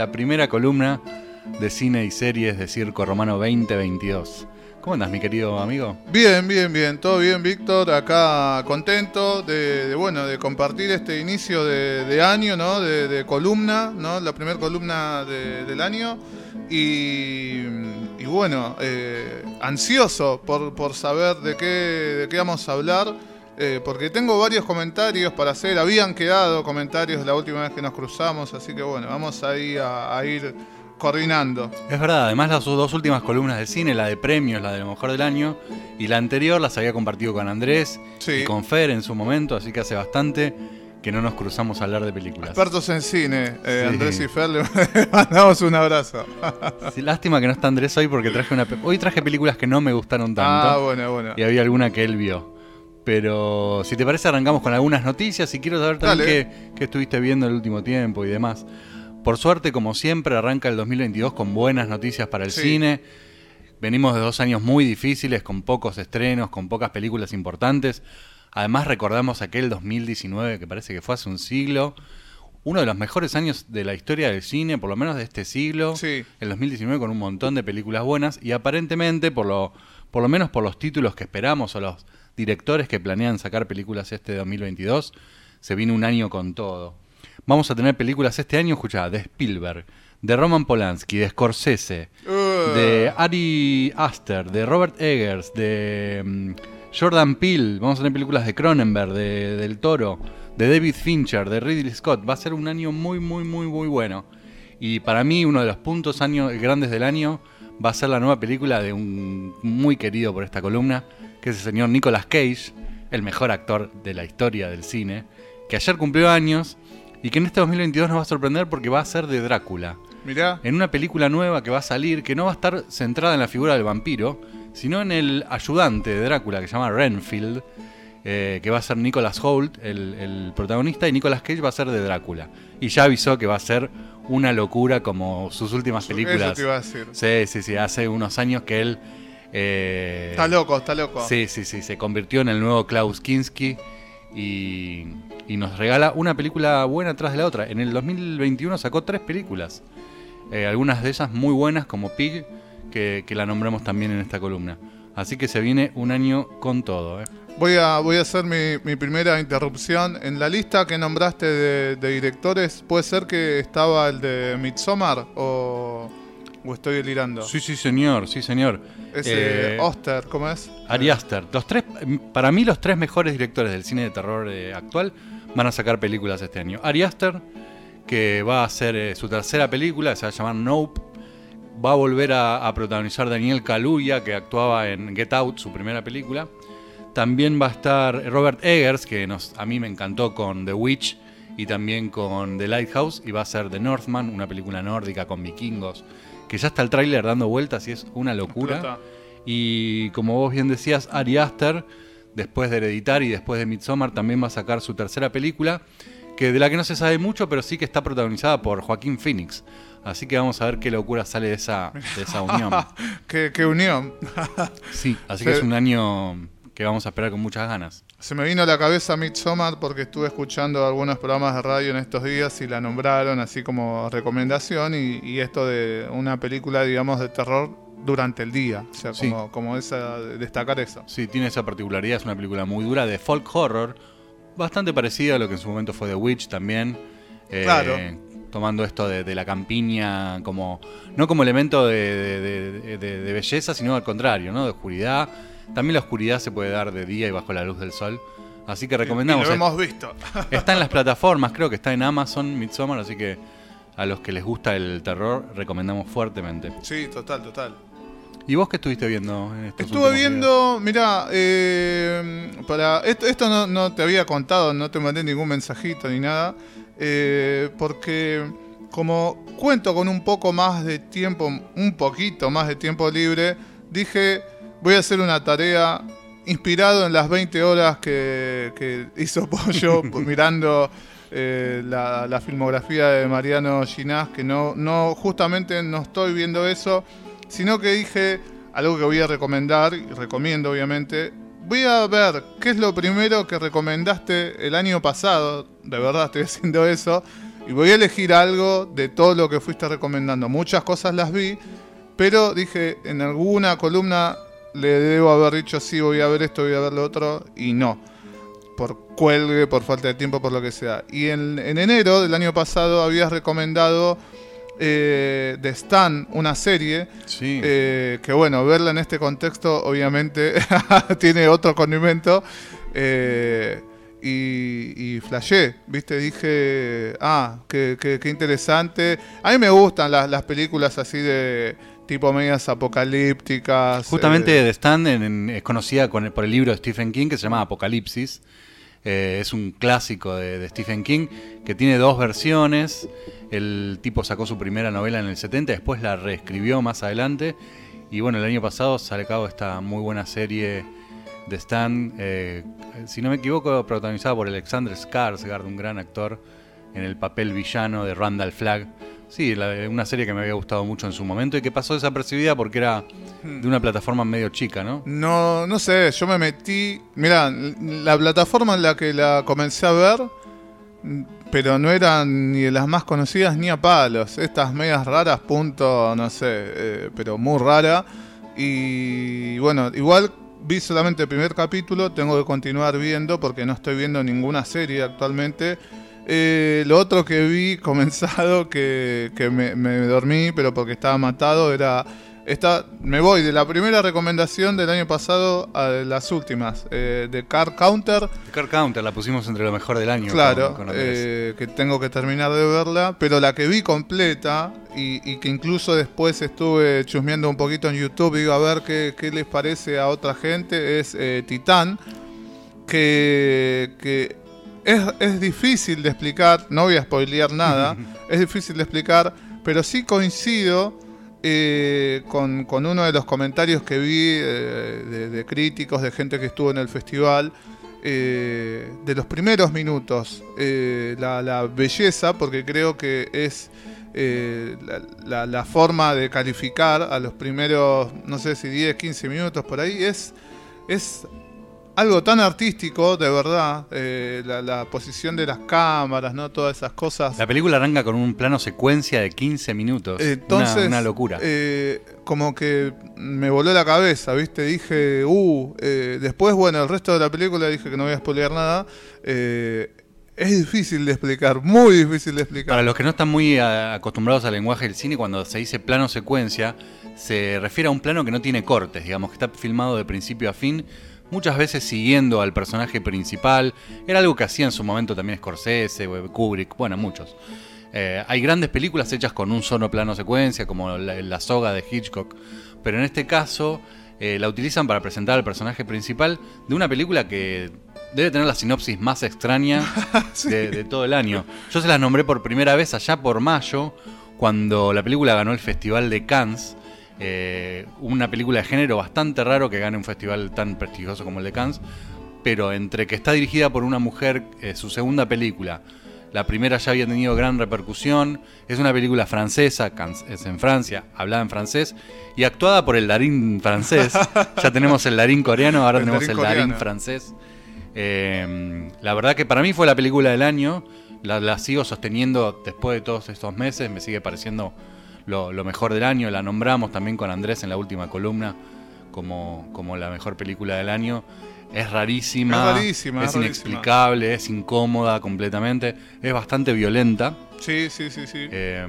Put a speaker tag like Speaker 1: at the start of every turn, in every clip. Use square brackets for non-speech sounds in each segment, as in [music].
Speaker 1: la primera columna de cine y series de Circo Romano 2022. ¿Cómo andas, mi querido amigo?
Speaker 2: Bien, bien, bien, todo bien, Víctor. Acá contento de, bueno, de compartir este inicio de, año, ¿no? De, columna, ¿no? La primera columna del año. Y, bueno, eh, ansioso por, por saber de qué, de qué vamos a hablar. Eh, porque tengo varios comentarios para hacer. Habían quedado comentarios la última vez que nos cruzamos, así que bueno, vamos ahí a ir coordinando.
Speaker 1: Es verdad, además las dos últimas columnas del cine, la de premios, la de lo mejor del año, y la anterior las había compartido con Andrés y con Fer en su momento, así que hace bastante que no nos cruzamos a hablar de películas.
Speaker 2: Expertos en cine, eh, Andrés y Fer, le [laughs] mandamos un abrazo. [laughs]
Speaker 1: lástima que no está Andrés hoy porque traje una hoy traje películas que no me gustaron tanto.
Speaker 2: Ah, bueno, bueno.
Speaker 1: Y había alguna que él vio. Pero si te parece arrancamos con algunas noticias y quiero saber también qué, qué estuviste viendo el último tiempo y demás. Por suerte, como siempre, arranca el 2022 con buenas noticias para el cine. Venimos de dos años muy difíciles, con pocos estrenos, con pocas películas importantes. Además, recordamos aquel 2019, que parece que fue hace un siglo. Uno de los mejores años de la historia del cine, por lo menos de este siglo.
Speaker 2: Sí.
Speaker 1: El 2019 con un montón de películas buenas. Y aparentemente, por lo, por lo menos por los títulos que esperamos o los directores que planean sacar películas este 2022, se viene un año con todo. Vamos a tener películas este año, escuchá, de Spielberg, de Roman Polanski, de Scorsese, de Ari Aster, de Robert Eggers, de mm, Jordan Peele. Vamos a tener películas de Cronenberg, de, del Toro, de David Fincher, de Ridley Scott. Va a ser un año muy, muy, muy, muy bueno. Y para mí uno de los puntos años, grandes del año va a ser la nueva película de un muy querido por esta columna, que es el señor Nicolas Cage, el mejor actor de la historia del cine, que ayer cumplió años y que en este 2022 nos va a sorprender porque va a ser de Drácula.
Speaker 2: Mirá.
Speaker 1: En una película nueva que va a salir, que no va a estar centrada en la figura del vampiro, sino en el ayudante de Drácula que se llama Renfield, eh, que va a ser Nicholas Holt, el, protagonista, y Nicolas Cage va a ser de Drácula. Y ya avisó que va a ser una locura como sus últimas películas. Eso
Speaker 2: te iba a decir.
Speaker 1: Sí, sí, sí. Hace unos años que él.
Speaker 2: Eh, está loco, está loco.
Speaker 1: Sí, sí, sí. Se convirtió en el nuevo Klaus Kinski y, nos regala una película buena tras de la otra. En el 2021 sacó tres películas, eh, algunas de ellas muy buenas como Pig, que, la nombramos también en esta columna. Así que se viene un año con todo. Eh.
Speaker 2: Voy, a, voy a hacer mi, primera interrupción. En la lista que nombraste de, de directores, ¿puede ser que estaba el de Midsommar o...? ¿O estoy delirando?
Speaker 1: Sí, sí, señor, sí, señor.
Speaker 2: Ese eh, Oster, ¿cómo es?
Speaker 1: Ari Aster. Los tres, para mí, los tres mejores directores del cine de terror eh, actual van a sacar películas este año. Ari Aster, que va a hacer eh, su tercera película, se va a llamar Nope. Va a volver a, protagonizar Daniel Kaluuya, que actuaba en Get Out, su primera película. También va a estar Robert Eggers, que nos, a mí me encantó con The Witch y también con The Lighthouse. Y va a ser The Northman, una película nórdica con vikingos que ya está el tráiler dando vueltas y es una locura. Y como vos bien decías, Ari Aster, después de Hereditar y después de Midsommar, también va a sacar su tercera película, que de la que no se sabe mucho, pero sí que está protagonizada por Joaquín Phoenix. Así que vamos a ver qué locura sale de esa, de esa unión. [laughs]
Speaker 2: ¿Qué, unión?
Speaker 1: sí, así que es un año que vamos a esperar con muchas ganas.
Speaker 2: Se me vino a la cabeza Midsommar porque estuve escuchando algunos programas de radio en estos días y la nombraron así como recomendación y, esto de una película, digamos, de terror durante el día. O sea, como, como esa, destacar eso.
Speaker 1: Sí, tiene esa particularidad, es una película muy dura de folk horror, bastante parecida a lo que en su momento fue The Witch también.
Speaker 2: Eh, claro.
Speaker 1: Tomando esto de, la campiña como, no como elemento de, de belleza, sino al contrario, ¿no? De oscuridad también la oscuridad se puede dar de día y bajo la luz del sol. Así que recomendamos.
Speaker 2: lo hemos visto. [laughs]
Speaker 1: Está en las plataformas, creo que está en Amazon Midsommar, así que a los que les gusta el terror recomendamos fuertemente.
Speaker 2: Sí, total, total.
Speaker 1: ¿Y vos qué estuviste viendo en estos
Speaker 2: Estuve viendo, mira, eh, para esto, no, te había contado, no te mandé ningún mensajito ni nada, eh, porque como cuento con un poco más de tiempo, un poquito más de tiempo libre, dije voy a hacer una tarea inspirado en las 20 horas que, hizo [laughs] Pollo mirando eh, la, filmografía de Mariano Ginás, que no, no, justamente no estoy viendo eso, sino que dije algo que voy a recomendar, y recomiendo obviamente. Voy a ver qué es lo primero que recomendaste el año pasado, de verdad estoy [laughs] haciendo eso, y voy a elegir algo de todo lo que fuiste recomendando. Muchas cosas las vi, pero dije, en alguna columna le debo haber dicho sí, voy a ver esto, voy a ver lo otro, y no. Por cuelgue, por falta de tiempo, por lo que sea. Y en, en enero del año pasado habías recomendado eh, de Stan, una serie,
Speaker 1: Sí.
Speaker 2: eh, que bueno, verla en este contexto obviamente [laughs] tiene otro condimento. eh, y, y flashé, ¿viste? Dije, ah, qué, qué- qué interesante. A mí me gustan las, las películas así de tipo medias apocalípticas.
Speaker 1: Justamente
Speaker 2: eh,
Speaker 1: en- en- es conocida con el- por el libro de Stephen King que se llama Apocalipsis. Eh, es un clásico de, de Stephen King que tiene dos versiones. El tipo sacó su primera novela en el 70, después la reescribió más adelante. Y bueno, el año pasado sale a cabo esta muy buena serie de Stan, eh, si no me equivoco, protagonizada por Alexander Skarsgård, un gran actor, en el papel villano de Randall Flagg. Sí, una serie que me había gustado mucho en su momento y que pasó desapercibida porque era de una plataforma medio chica, ¿no?
Speaker 2: No, no sé, yo me metí. Mira, la plataforma en la que la comencé a ver, pero no eran ni de las más conocidas ni a palos. Estas medias raras, punto, no sé, eh, pero muy rara. Y bueno, igual vi solamente el primer capítulo, tengo que continuar viendo porque no estoy viendo ninguna serie actualmente. Eh, lo otro que vi comenzado, que, que me, me dormí, pero porque estaba matado, era... Esta, me voy de la primera recomendación del año pasado a las últimas, eh, de Car Counter,
Speaker 1: The Car Counter la pusimos entre lo mejor del año.
Speaker 2: claro,
Speaker 1: con- con Andrés.
Speaker 2: eh, que tengo que terminar de verla, pero la que vi completa y, y que incluso después estuve chusmeando un poquito en YouTube, digo a ver qué, qué les parece a otra gente, es Titán, que, que es, es difícil de explicar, no voy a spoilear nada, [laughs] es difícil de explicar, pero sí coincido eh, con, con uno de los comentarios que vi eh, de, de críticos, de gente que estuvo en el festival, eh, de los primeros minutos, la, la belleza, porque creo que es la, la- la forma de calificar a los primeros, no sé si 10, 15 minutos por ahí, es, es algo tan artístico, de verdad, eh, la, la posición de las cámaras, ¿no? Todas esas cosas.
Speaker 1: La película arranca con un plano secuencia de 15 minutos.
Speaker 2: Entonces,
Speaker 1: una, una locura.
Speaker 2: eh, como que me voló la cabeza, ¿viste? Dije, uh, eh, después, bueno, el resto de la película dije que no voy a spoilear nada. es difícil de explicar, muy difícil de explicar.
Speaker 1: Para los que no están muy acostumbrados al lenguaje del cine, cuando se dice plano secuencia, se refiere a un plano que no tiene cortes, digamos, que está filmado de principio a fin, muchas veces siguiendo al personaje principal. Era algo que hacía en su momento también Scorsese, Kubrick, bueno, muchos. Eh, hay grandes películas hechas con un solo plano secuencia, como la, la soga de Hitchcock, pero en este caso eh, la utilizan para presentar al personaje principal de una película que debe tener la sinopsis más extraña [laughs] de, de todo el año. Yo se las nombré por primera vez allá por mayo, cuando la película ganó el Festival de Cannes. Eh, una película de género bastante raro que gane un festival tan prestigioso como el de Cannes, pero entre que está dirigida por una mujer, eh, su segunda película, la primera ya había tenido gran repercusión, es una película francesa, Cannes es en Francia, hablada en francés, y actuada por el Darín francés. [laughs] ya tenemos el Darín coreano, ahora
Speaker 2: El
Speaker 1: tenemos
Speaker 2: Darín
Speaker 1: el Darín
Speaker 2: coreano.
Speaker 1: francés. Eh, la verdad que para mí fue la película del año. La, la sigo sosteniendo después de todos estos meses. Me sigue pareciendo lo, lo mejor del año. La nombramos también con Andrés en la última columna como, como la mejor película del año. Es rarísima,
Speaker 2: Es rarísima,
Speaker 1: es
Speaker 2: es rarísima.
Speaker 1: inexplicable, es incómoda completamente, es bastante violenta.
Speaker 2: Sí, sí, sí, sí.
Speaker 1: Eh,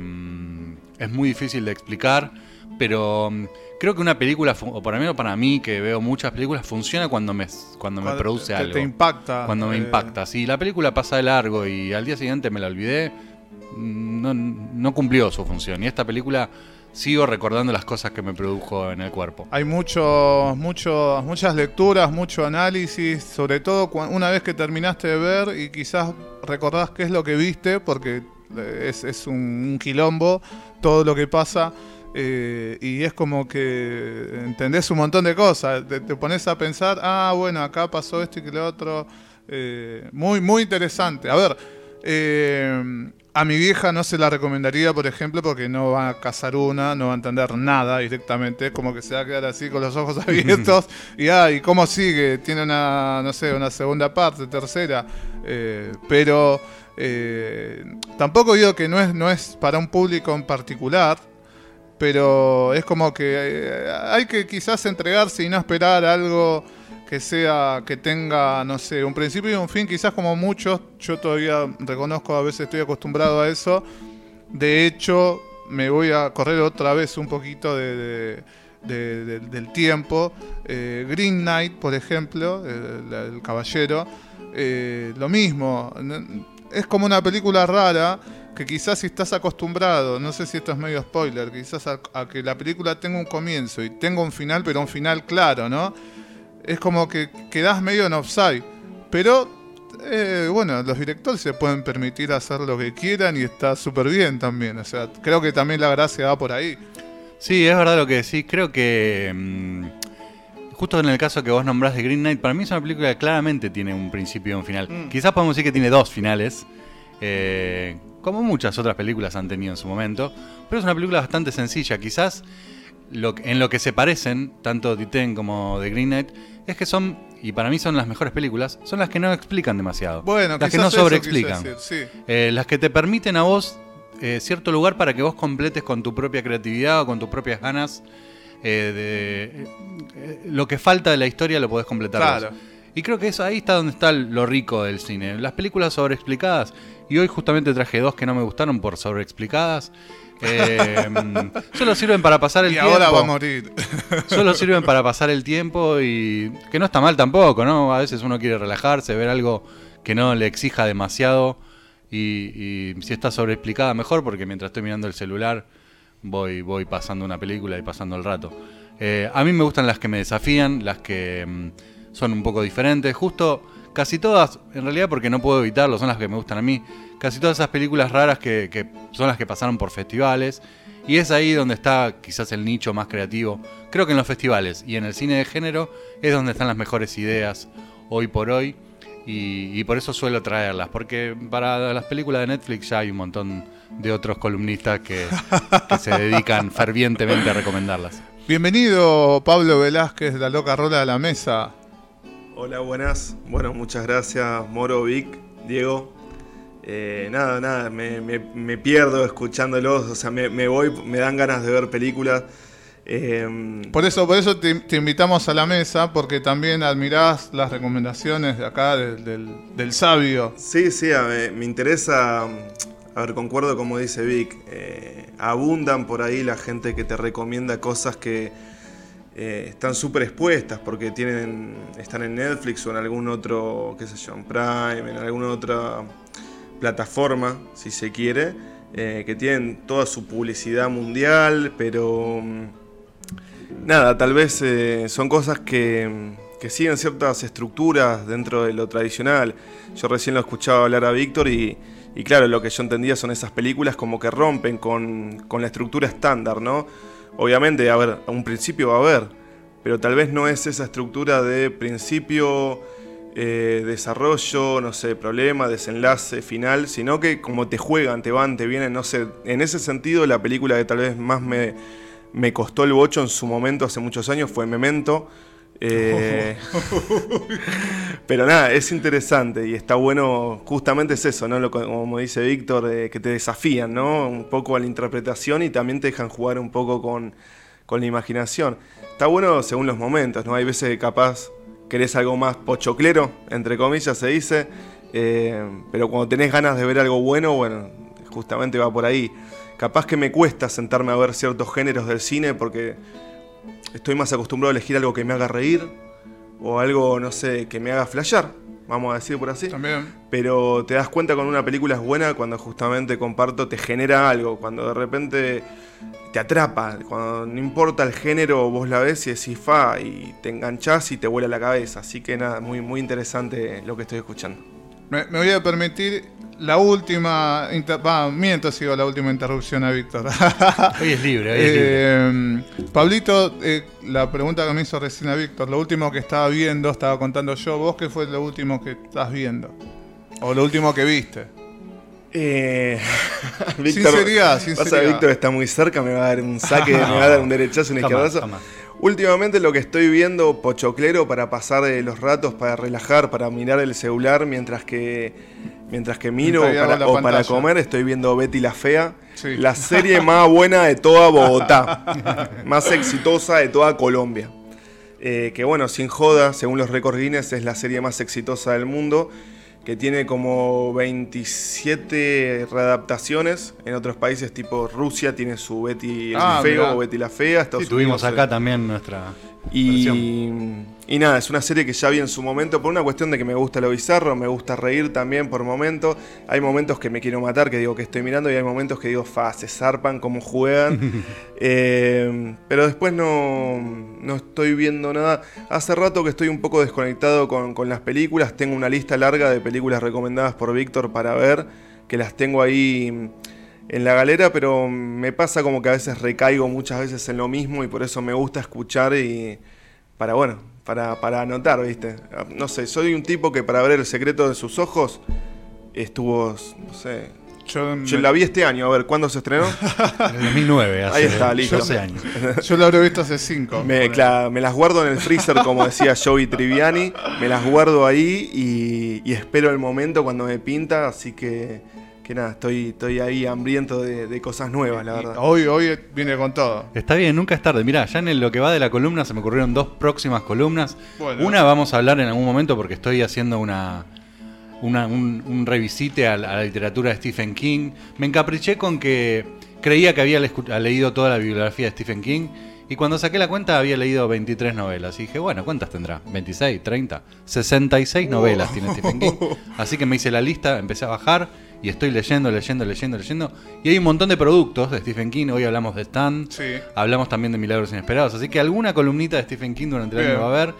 Speaker 1: es muy difícil de explicar, pero mm, creo que una película, o por lo menos para mí, que veo muchas películas, funciona cuando me, cuando me produce
Speaker 2: te,
Speaker 1: algo.
Speaker 2: te impacta.
Speaker 1: cuando me
Speaker 2: eh,
Speaker 1: impacta. Si la película pasa de largo y al día siguiente me la olvidé, no, cumplió su función. Y esta película sigo recordando las cosas que me produjo en el cuerpo.
Speaker 2: Hay muchos, muchos, muchas lecturas, mucho análisis, sobre todo una vez que terminaste de ver y quizás recordás qué es lo que viste, porque eh, es, un, quilombo todo lo que pasa. eh, y es como que entendés un montón de cosas, te, pones a pensar, ah, bueno, acá pasó esto y que lo otro. eh, muy, muy interesante. A ver, a mi vieja no se la recomendaría, por ejemplo, porque no va a cazar una, no va a entender nada directamente, como que se va a quedar así con los ojos [laughs] abiertos y, ah, ¿y cómo sigue? Tiene una, no sé, una segunda parte, tercera, eh, pero eh, tampoco digo que no es, no es para un público en particular, pero es como que eh, hay que quizás entregarse y no esperar algo que sea, que tenga, no sé, un principio y un fin, quizás como muchos, yo todavía reconozco, a veces estoy acostumbrado a eso. De hecho, me voy a correr otra vez un poquito de, del tiempo. Eh, Green Knight, por ejemplo, el, caballero, eh, lo mismo. Es como una película rara que quizás si estás acostumbrado, no sé si esto es medio spoiler, quizás a que la película tenga un comienzo y tenga un final, pero un final claro, ¿no? Es como que quedás medio en offside. Pero, eh, bueno, los directores se pueden permitir hacer lo que quieran y está súper bien también. O sea, creo que también la gracia va por ahí.
Speaker 1: Sí, es verdad lo que decís. Creo que. Mm, justo en el caso que vos nombrás de Green Knight, para mí es una película que claramente tiene un principio y un final. Mm. Quizás podemos decir que tiene dos finales. Eh, como muchas otras películas han tenido en su momento. Pero es una película bastante sencilla. Quizás en lo que se parecen, tanto Titan como The Green Knight, es que son, y para mí son las mejores películas, son las que no explican demasiado.
Speaker 2: Bueno,
Speaker 1: las que no sobreexplican. Eh, las que te permiten a vos eh, cierto lugar para que vos completes con tu propia creatividad o con tus propias ganas. Eh, de, lo que falta de la historia lo podés completar. Y creo que eso ahí está donde está lo rico del cine. Las películas sobreexplicadas. Y hoy justamente traje dos que no me gustaron por sobreexplicadas. Eh, [laughs] solo sirven para pasar el
Speaker 2: y
Speaker 1: tiempo.
Speaker 2: ahora va a morir. [laughs]
Speaker 1: solo sirven para pasar el tiempo y que no está mal tampoco, ¿no? A veces uno quiere relajarse, ver algo que no le exija demasiado y, si está sobreexplicada mejor porque mientras estoy mirando el celular voy, voy pasando una película y pasando el rato. Eh, a mí me gustan las que me desafían, las que mm, son un poco diferentes. Justo casi todas, en realidad porque no puedo evitarlo, son las que me gustan a mí casi todas esas películas raras que, son las que pasaron por festivales. Y es ahí donde está quizás el nicho más creativo. Creo que en los festivales y en el cine de género es donde están las mejores ideas hoy por hoy. Y, por eso suelo traerlas. Porque para las películas de Netflix ya hay un montón de otros columnistas que, se dedican fervientemente a recomendarlas.
Speaker 2: Bienvenido Pablo Velázquez, la loca rola de la mesa.
Speaker 3: Hola, buenas. Bueno, muchas gracias Moro, Vic, Diego. Eh, nada, nada, me, pierdo escuchándolos, o sea, me, voy, me dan ganas de ver películas.
Speaker 2: Em, por eso, por eso te, invitamos a la mesa, porque también admirás las recomendaciones de acá del, sabio.
Speaker 3: Sí, sí, me interesa, a ver, concuerdo como dice Vic, eh, abundan por ahí la gente que te recomienda cosas que eh, están súper expuestas, porque tienen, están en Netflix o en algún otro, qué sé yo, en Prime, en alguna otra plataforma, si se quiere, eh, que tienen toda su publicidad mundial, pero mm, nada, tal vez eh, son cosas que, que, siguen ciertas estructuras dentro de lo tradicional. Yo recién lo escuchaba hablar a Víctor y, y claro, lo que yo entendía son esas películas como que rompen con, con la estructura estándar, ¿no? Obviamente, a ver, un principio va a haber, pero tal vez no es esa estructura de principio eh, desarrollo, no sé, problema, desenlace, final, sino que como te juegan, te van, te vienen, no sé, en ese sentido la película que tal vez más me, me costó el bocho en su momento, hace muchos años, fue Memento. Eh, [laughs] pero nada, es interesante y está bueno, justamente es eso, ¿no? como dice Víctor, que te desafían, ¿no? Un poco a la interpretación y también te dejan jugar un poco con, con la imaginación. Está bueno según los momentos, ¿no? Hay veces que capaz querés algo más pochoclero, entre comillas se dice, eh, pero cuando tenés ganas de ver algo bueno, bueno, justamente va por ahí. Capaz que me cuesta sentarme a ver ciertos géneros del cine porque estoy más acostumbrado a elegir algo que me haga reír o algo, no sé, que me haga flashear, vamos a decir por así.
Speaker 2: También.
Speaker 3: Pero te das cuenta cuando una película es buena cuando justamente comparto te genera algo, cuando de repente te atrapa. Cuando no importa el género, vos la ves y decís fa y te enganchás y te vuela la cabeza. Así que nada, muy, muy interesante lo que estoy escuchando.
Speaker 2: Me, voy a permitir la última. Va, miento, sigo la última interrupción a Víctor. [laughs]
Speaker 1: hoy es libre, hoy es libre.
Speaker 2: Eh, Pablito, eh, la pregunta que me hizo recién a Víctor, lo último que estaba viendo, estaba contando yo, ¿vos qué fue lo último que estás viendo? ¿O lo último que viste?
Speaker 3: Eh, [laughs]
Speaker 2: Sinceridad,
Speaker 3: pasa,
Speaker 2: sinceridad.
Speaker 3: Víctor está muy cerca, me va a dar un saque, me va a dar un derechazo, un
Speaker 1: Jamás,
Speaker 3: izquierdazo.
Speaker 1: jamás.
Speaker 3: Últimamente lo que estoy viendo, pochoclero, para pasar eh, los ratos, para relajar, para mirar el celular mientras que mientras que miro
Speaker 2: Mientras
Speaker 3: para-
Speaker 2: la
Speaker 3: o para comer, estoy viendo Betty la Fea,
Speaker 2: Sí.
Speaker 3: la serie más buena de toda Bogotá, [laughs] más exitosa de toda Colombia. Eh, que bueno, sin joda, según los récords Guinness, es la serie más exitosa del mundo, que tiene como 27 readaptaciones. En otros países, tipo Rusia, tiene su Betty el
Speaker 2: Ah,
Speaker 3: Feo
Speaker 2: mirá.
Speaker 3: o Betty la Fea. Estados
Speaker 1: Sí, tuvimos
Speaker 3: Unidos,
Speaker 1: acá
Speaker 3: eh,
Speaker 1: también nuestra
Speaker 3: y,
Speaker 1: versión.
Speaker 3: Y nada, es una serie que ya vi en su momento por una cuestión de que me gusta lo bizarro, me gusta reír también por momentos. Hay momentos que me quiero matar, que digo que estoy mirando, y hay momentos que digo, fa, se zarpan, cómo juegan. [laughs] Eh, pero después no, no estoy viendo nada. Hace rato que estoy un poco desconectado con, con las películas. Tengo una lista larga de películas recomendadas por Víctor para ver, que las tengo ahí en la galera, pero me pasa como que a veces recaigo muchas veces en lo mismo y por eso me gusta escuchar y para, bueno, para, para anotar, ¿viste? No sé, soy un tipo que para ver el secreto de sus ojos estuvo, no sé,
Speaker 2: Yo,
Speaker 3: yo
Speaker 2: me-
Speaker 3: la vi este año, a ver, ¿cuándo se estrenó? [laughs]
Speaker 1: En el 2009, hace
Speaker 3: Ahí está, listo.
Speaker 1: 12 años. [laughs]
Speaker 2: yo lo habré visto hace cinco.
Speaker 3: Me, las guardo en el freezer, como decía Joey Triviani, me las guardo ahí y, y espero el momento cuando me pinta, así que, que nada, estoy, estoy ahí hambriento de, de cosas nuevas, la verdad.
Speaker 2: Hoy, hoy viene con todo.
Speaker 1: Está bien, nunca es tarde. Mirá, ya en el- lo que va de la columna se me ocurrieron dos próximas columnas.
Speaker 2: Bueno.
Speaker 1: Una vamos a hablar en algún momento porque estoy haciendo una, una- un, un revisite a, la a la literatura de Stephen King. Me encapriché con que creía que había le- leído toda la bibliografía de Stephen King. Y cuando saqué la cuenta había leído 23 novelas. Y dije, bueno, ¿cuántas tendrá? ¿26? ¿30? 66 novelas tiene Stephen King. [laughs] Así que me hice la lista, empecé a bajar y estoy leyendo, leyendo, leyendo, leyendo. Y hay un montón de productos de Stephen King. Hoy hablamos de Stan.
Speaker 2: Sí.
Speaker 1: Hablamos también de Milagros Inesperados. Así que alguna columnita de Stephen King durante el
Speaker 2: Bien.
Speaker 1: año va a haber.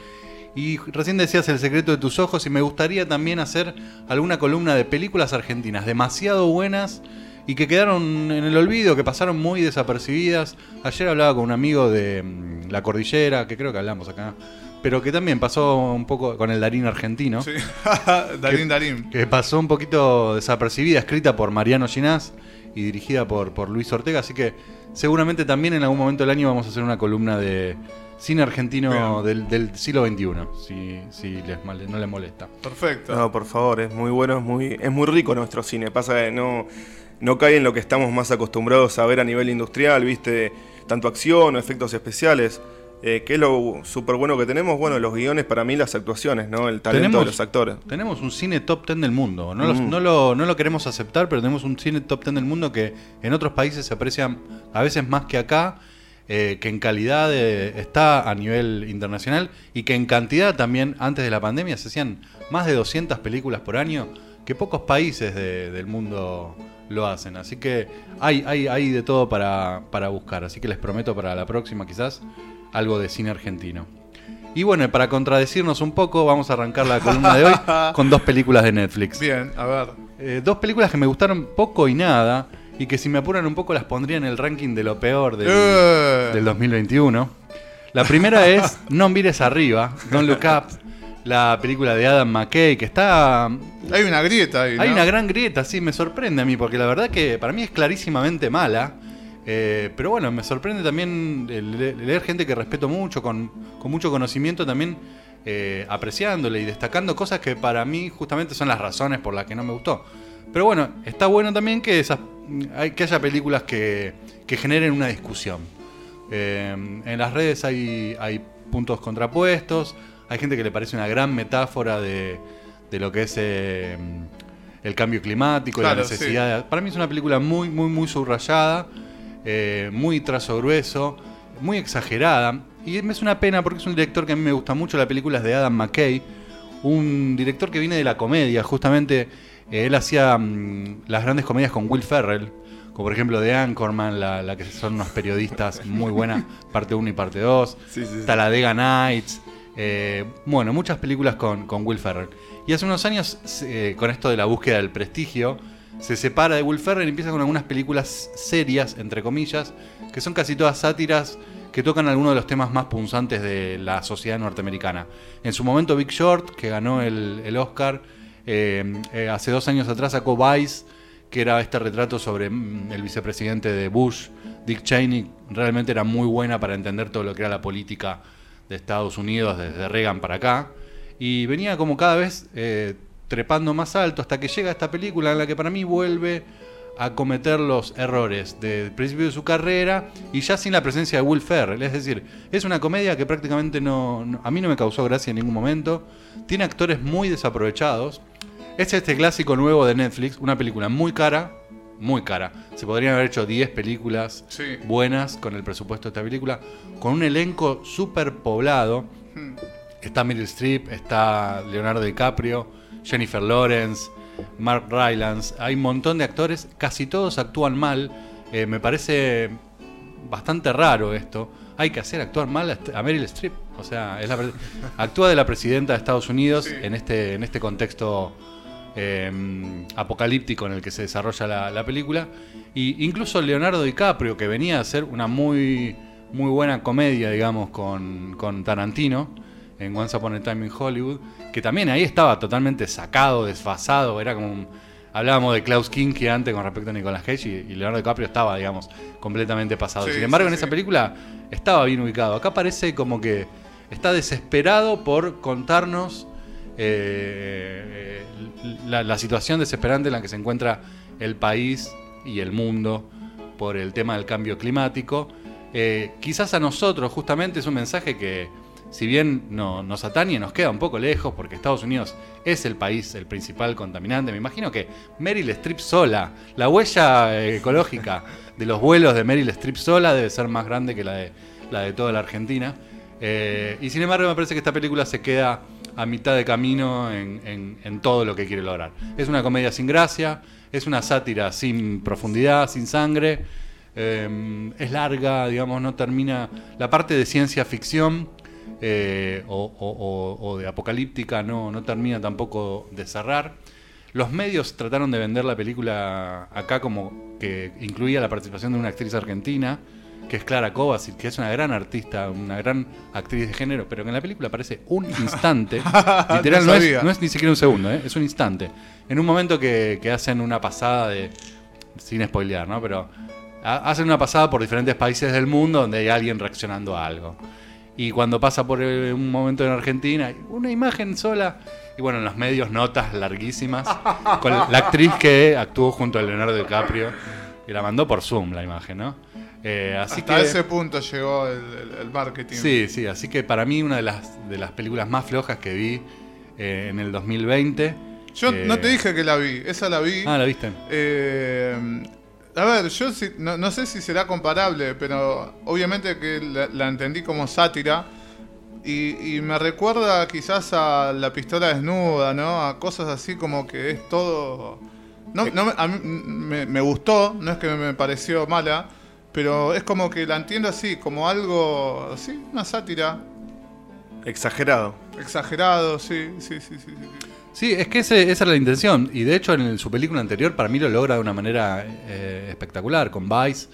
Speaker 1: Y recién decías El secreto de tus ojos. Y me gustaría también hacer alguna columna de películas argentinas demasiado buenas y que quedaron en el olvido, que pasaron muy desapercibidas. Ayer hablaba con un amigo de mm, La Cordillera, que creo que hablamos acá. Pero que también pasó un poco con el Darín argentino.
Speaker 2: Sí. [laughs] Darín, Darín.
Speaker 1: Que pasó un poquito desapercibida, escrita por Mariano Ginás y dirigida por, por Luis Ortega. Así que seguramente también en algún momento del año vamos a hacer una columna de cine argentino del, del siglo XXI, si, si les mal- no les molesta.
Speaker 2: Perfecto.
Speaker 3: No, por favor, es muy bueno, es muy, es muy rico nuestro cine. Pasa que no, no cae en lo que estamos más acostumbrados a ver a nivel industrial, viste, tanto acción o efectos especiales. Eh, ¿Qué es lo súper bueno que tenemos? Bueno, los guiones para mí, las actuaciones, ¿no? El talento
Speaker 1: Tenemos-
Speaker 3: de los actores.
Speaker 1: Tenemos un cine top 10 del mundo. No, los-
Speaker 3: Mm.
Speaker 1: no lo, no lo queremos aceptar, pero tenemos un cine top 10 del mundo que en otros países se aprecia a veces más que acá, eh, que en calidad eh, está a nivel internacional y que en cantidad también antes de la pandemia se hacían más de 200 películas por año, que pocos países de- del mundo lo hacen. Así que hay, hay, hay de todo para, para buscar. Así que les prometo para la próxima quizás algo de cine argentino. Y bueno, para contradecirnos un poco, vamos a arrancar la columna de hoy [laughs] con dos películas de Netflix.
Speaker 2: Bien, a ver.
Speaker 1: Eh, dos películas que me gustaron poco y nada, y que si me apuran un poco las pondría en el ranking de lo peor del,
Speaker 2: Eh.
Speaker 1: del 2021. La primera [laughs] es No mires arriba, Don't Look Up, la película de Adam McKay, que está...
Speaker 2: Hay una grieta ahí.
Speaker 1: Hay una gran grieta, sí, me sorprende a mí, porque la verdad que para mí es clarísimamente mala. Eh, pero bueno, me sorprende también leer gente que respeto mucho, con, con mucho conocimiento también, eh, apreciándole y destacando cosas que para mí justamente son las razones por las que no me gustó. Pero bueno, está bueno también que, esas, que haya películas que, que generen una discusión. Eh, en las redes hay, hay puntos contrapuestos, hay gente que le parece una gran metáfora de, de lo que es eh, el cambio climático
Speaker 2: Claro,
Speaker 1: la necesidad. de- para mí es una película muy, muy, muy subrayada, eh, muy trazo grueso, muy exagerada. Y me es una pena porque es un director que a mí me gusta mucho. La película es de Adam McKay, un director que viene de la comedia. Justamente eh, él hacía mm, las grandes comedias con Will Ferrell, como por ejemplo de Anchorman, la, la que son unos periodistas muy buenas, [laughs] parte 1 y parte 2.
Speaker 3: Sí, sí, sí.
Speaker 1: Nights. eh, bueno, muchas películas con, con Will Ferrell. Y hace unos años, eh, con esto de la búsqueda del prestigio, se separa de Will Ferrell y empieza con algunas películas serias, entre comillas, que son casi todas sátiras que tocan algunos de los temas más punzantes de la sociedad norteamericana. En su momento Big Short, que ganó el, Oscar, eh, eh, hace dos años atrás sacó Vice, que era este retrato sobre mm, el vicepresidente de Bush, Dick Cheney, realmente era muy buena para entender todo lo que era la política de Estados Unidos desde Reagan para acá. Y venía como cada vez eh, trepando más alto hasta que llega esta película en la que para mí vuelve a cometer los errores del principio de su carrera y ya sin la presencia de Will Ferrell. Es decir, es una comedia que prácticamente no, no- a mí no me causó gracia en ningún momento. Tiene actores muy desaprovechados. Es este clásico nuevo de Netflix, una película muy cara, muy cara. Se podrían haber hecho 10 películas
Speaker 2: Sí.
Speaker 1: buenas con el presupuesto de esta película, con un elenco súper poblado.
Speaker 2: Hmm.
Speaker 1: Está Meryl Streep, está Leonardo DiCaprio, Jennifer Lawrence, Mark Rylance. Hay un montón de actores, casi todos actúan mal. Eh, me parece bastante raro esto. Hay que hacer actuar mal a Meryl Streep. O sea, es la [laughs] actúa de la presidenta de Estados Unidos
Speaker 2: Sí.
Speaker 1: en, este, en este contexto eh, apocalíptico en el que se desarrolla la, la película. Y incluso Leonardo DiCaprio, que venía a hacer una muy, muy buena comedia, digamos, con, con Tarantino en Once Upon a Time in Hollywood, que también ahí estaba totalmente sacado, desfasado, era como un- Hablábamos de Klaus Kinski antes con respecto a Nicolas Cage y, Leonardo DiCaprio estaba, digamos, completamente pasado.
Speaker 2: Sí,
Speaker 1: Sin embargo,
Speaker 2: sí,
Speaker 1: en esa película estaba bien ubicado. Acá parece como que está desesperado por contarnos eh, la, la situación desesperante en la que se encuentra el país y el mundo por el tema del cambio climático. Eh, quizás a nosotros justamente es un mensaje que, si bien no, nos atañe, nos queda un poco lejos porque Estados Unidos es el país, el principal contaminante. Me imagino que Meryl Streep sola, la huella eh, ecológica [laughs] de los vuelos de Meryl Streep sola debe ser más grande que la de, la de toda la Argentina. Eh, y sin embargo me parece que esta película se queda a mitad de camino en, en- en todo lo que quiere lograr. Es una comedia sin gracia, es una sátira sin profundidad, sin sangre, eh, es larga, digamos, no termina... La parte de ciencia ficción eh, o, o- o- o de apocalíptica no, no termina tampoco de cerrar. Los medios trataron de vender la película acá como que incluía la participación de una actriz argentina, que es Clara Kovacic, que es una gran artista, una gran actriz de género, pero que en la película aparece un [laughs] instante, literal,
Speaker 2: No
Speaker 1: no, es,
Speaker 2: sabía.
Speaker 1: no es ni siquiera un segundo, ¿eh? es un instante. En un momento que, que hacen una pasada de, sin spoilear, ¿no? Pero ha- hacen una pasada por diferentes países del mundo donde hay alguien reaccionando a algo. Y cuando pasa por eh, un momento en Argentina, una imagen sola. Y bueno, en los medios notas larguísimas. [laughs] con la actriz que actuó junto a Leonardo DiCaprio. Y la mandó por Zoom la imagen, ¿no? Eh, así
Speaker 2: Hasta
Speaker 1: que,
Speaker 2: ese punto llegó el, el- el marketing.
Speaker 1: Sí, sí, así que para mí una de las, de las películas más flojas que vi eh, en el 2020.
Speaker 2: Yo
Speaker 1: eh,
Speaker 2: no te dije que la vi, esa la vi.
Speaker 1: Ah, ¿la viste?
Speaker 2: Eh, a ver, yo sí- no, no sé si será comparable, pero obviamente que la, la entendí como sátira. Y, y me recuerda quizás a la pistola desnuda, ¿no? A cosas así como que es todo... No, no me- a mí me, me gustó, no es que me pareció mala, pero es como que la entiendo así, como algo, así, una sátira,
Speaker 3: Exagerado.
Speaker 2: exagerado, sí, sí, sí, sí. sí, sí.
Speaker 1: Es que ese- esa era la intención. Y de hecho, en su película anterior, para mí lo logra de una manera eh, espectacular, con Vice,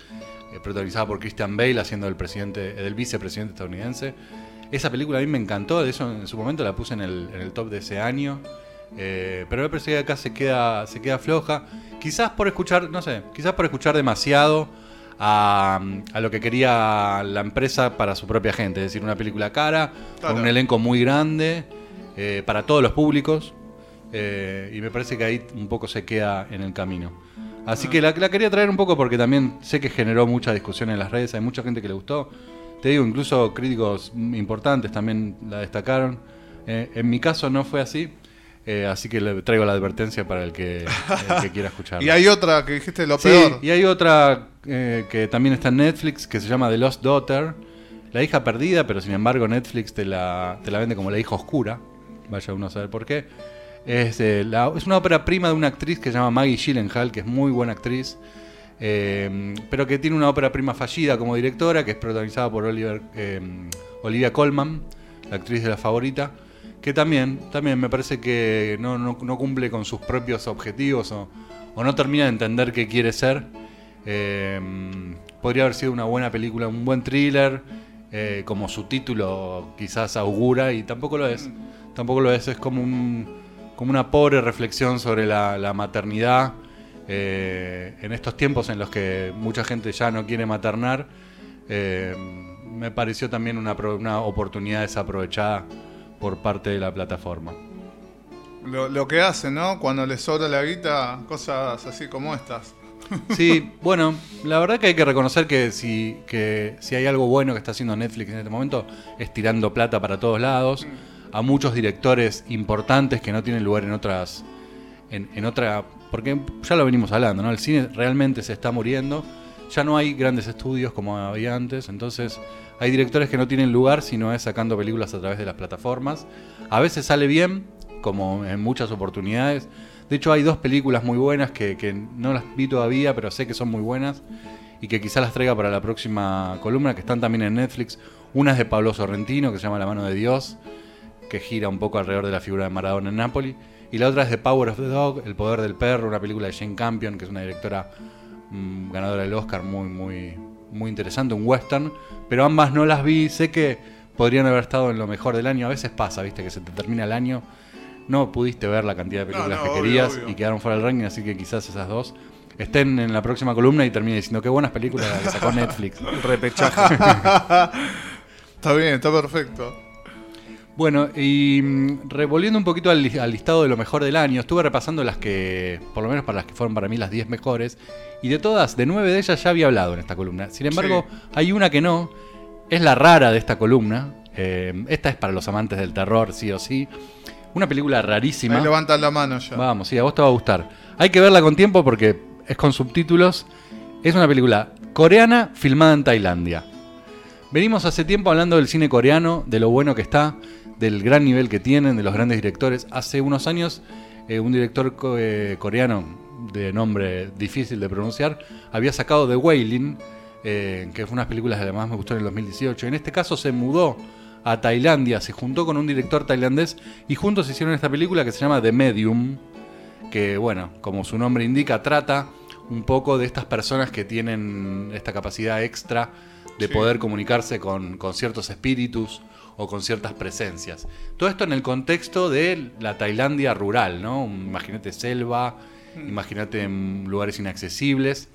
Speaker 1: eh, protagonizada por Christian Bale, haciendo el presidente, del vicepresidente estadounidense. Esa película a mí me encantó, de eso en su momento la puse en el, en el top de ese año. Eh, pero me parece que acá se queda, se queda floja. Quizás por escuchar, no sé, quizás por escuchar demasiado a, a lo que quería la empresa para su propia gente. Es decir, una película cara,
Speaker 2: Claro.
Speaker 1: con un elenco muy grande, eh, para todos los públicos. Eh, y me parece que ahí un poco se queda en el camino. Así que la, la quería traer un poco porque también sé que generó mucha discusión en las redes, hay mucha gente que le gustó. Te digo, incluso críticos importantes también la destacaron. Eh, en mi caso no fue así, eh, así que le traigo la advertencia para el que, el que quiera escucharla. [laughs]
Speaker 2: Y hay otra que dijiste lo
Speaker 1: Sí,
Speaker 2: peor.
Speaker 1: y hay otra que también está en Netflix que se llama The Lost Daughter, la hija perdida, pero sin embargo Netflix te la, te la vende como la hija oscura. Vaya uno a saber por qué. Es, es una ópera prima de una actriz que se llama Maggie Gyllenhaal, que es muy buena actriz, eh, pero que tiene una ópera prima fallida como directora, que es protagonizada por eh, Olivia Colman, la actriz de la favorita, que también, también me parece que no, no- cumple con sus propios objetivos o, o no termina de entender qué quiere ser. Eh, podría haber sido una buena película, un buen thriller, como su título quizás augura, y tampoco lo es. Tampoco lo es, es como, un, como una pobre reflexión sobre la, la maternidad eh, en estos tiempos en los que mucha gente ya no quiere maternar, eh, me pareció también una, una oportunidad desaprovechada por parte de la plataforma.
Speaker 2: Lo, lo que hacen, ¿no? Cuando les sobra la guita, cosas así como estas.
Speaker 1: Sí, [laughs] bueno, la verdad que hay que reconocer que si, que si hay algo bueno que está haciendo Netflix en este momento es tirando plata para todos lados. A muchos directores importantes que no tienen lugar en otras. En, en otra. Porque ya lo venimos hablando, ¿no? El cine realmente se está muriendo. Ya no hay grandes estudios como había antes. Entonces hay directores que no tienen lugar sino es sacando películas a través de las plataformas. A veces sale bien, como en muchas oportunidades. De hecho, hay dos películas muy buenas que, que no las vi todavía, pero sé que son muy buenas y que quizás las traiga para la próxima columna, que están también en Netflix. Una es de Pablo Sorrentino, que se llama La mano de Dios, que gira un poco alrededor de la figura de Maradona en Napoli. Y la otra es The Power of the Dog, El poder del perro, una película de Jane Campion, que es una directora mm, ganadora del Oscar muy, muy, muy interesante, un western. Pero ambas no las vi, sé que podrían haber estado en lo mejor del año. A veces pasa, viste, que se te termina el año no pudiste ver la cantidad de películas
Speaker 2: No, no,
Speaker 1: que
Speaker 2: obvio,
Speaker 1: querías
Speaker 2: obvio.
Speaker 1: y quedaron fuera del ranking, así que quizás esas dos estén en la próxima columna y termine diciendo qué buenas películas las que sacó [laughs] Netflix.
Speaker 3: Repechaje. [laughs]
Speaker 2: Está bien, está perfecto.
Speaker 1: Bueno, y mm, revolviendo un poquito al, li- al listado de lo mejor del año, estuve repasando las que, por lo menos para las que fueron para mí las 10 mejores, y de todas, de 9 de ellas ya había hablado en esta columna. Sin embargo, hay una que no, es la rara de esta columna. eh, esta es para los amantes del terror, sí o sí. Una película rarísima.
Speaker 2: Ahí levantan la mano ya.
Speaker 1: Vamos, sí, a vos te va a gustar. Hay que verla con tiempo porque es con subtítulos. Es una película coreana filmada en Tailandia. Venimos hace tiempo hablando del cine coreano, de lo bueno que está, del gran nivel que tienen, de los grandes directores. Hace unos años, eh, un director co- eh, coreano de nombre difícil de pronunciar había sacado The Wailing, eh, que fue una de las películas que además me gustó en el 2018. En este caso se mudó a Tailandia, se juntó con un director tailandés y juntos hicieron esta película que se llama The Medium, que bueno, como su nombre indica, trata un poco de estas personas que tienen esta capacidad extra de
Speaker 2: Sí.
Speaker 1: poder comunicarse con, con ciertos espíritus o con ciertas presencias. Todo esto en el contexto de la Tailandia rural, ¿no? Imagínate selva, imagínate mm, lugares inaccesibles.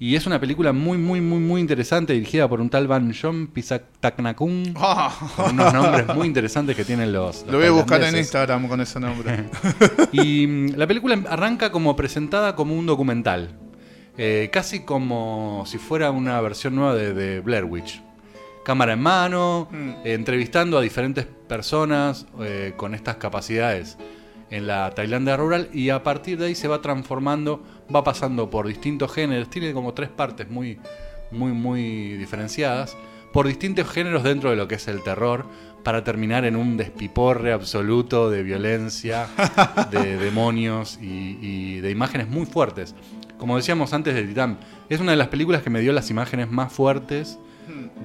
Speaker 1: Y es una película muy, muy, muy, muy interesante, dirigida por un tal Van John Pisaktaknakun,
Speaker 2: Ah,
Speaker 1: con unos nombres muy interesantes que tienen los. los
Speaker 2: lo voy a buscar en. Instagram con ese nombre. [laughs]
Speaker 1: Y mm, la película arranca como presentada como un documental. Eh, casi como si fuera una versión nueva de, de Blair Witch. Cámara en mano,
Speaker 2: Mm.
Speaker 1: eh, entrevistando a diferentes personas eh, con estas capacidades en la Tailandia rural y a partir de ahí se va transformando, va pasando por distintos géneros, tiene como tres partes muy, muy, muy diferenciadas, por distintos géneros dentro de lo que es el terror, para terminar en un despiporre absoluto de violencia, [laughs] de demonios y, y de imágenes muy fuertes. Como decíamos antes de Titán, es una de las películas que me dio las imágenes más fuertes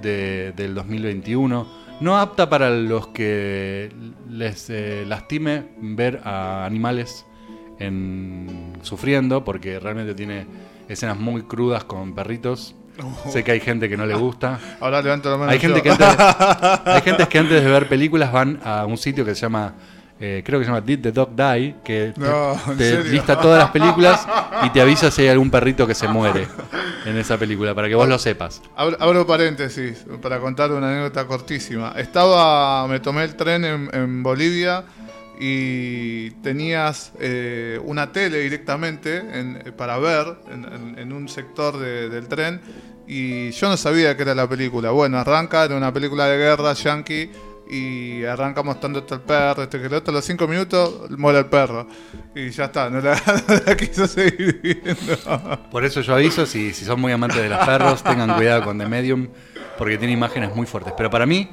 Speaker 1: de- del 2021. No apta para los que les eh, lastime ver a animales en, sufriendo, porque realmente tiene escenas muy crudas con perritos. Sé que hay gente que no le gusta. [laughs]
Speaker 2: Ahora levanto la mano.
Speaker 1: Hay
Speaker 2: yo.
Speaker 1: gente, que antes, [laughs] hay gente que antes de ver películas van a un sitio que se llama, eh, creo que se llama Did the Dog Die, que te- lista todas las películas y te avisa si hay algún perrito que se muere en esa película, para que vos lo sepas.
Speaker 2: Abro, abro paréntesis para contar una anécdota cortísima. Estaba, me tomé el tren en, en Bolivia y tenías eh, una tele directamente en- para ver en, en- en un sector de- del tren y yo no sabía que era la película. Bueno, arranca, era una película de guerra yankee y arranca mostrándote el perro, este que lo otro, los cinco minutos muere el perro y ya está, no la, [laughs] quiso seguir viendo.
Speaker 1: Por eso yo aviso, si, si son muy amantes de los perros, tengan cuidado con The Medium, porque tiene imágenes muy fuertes. Pero para mí,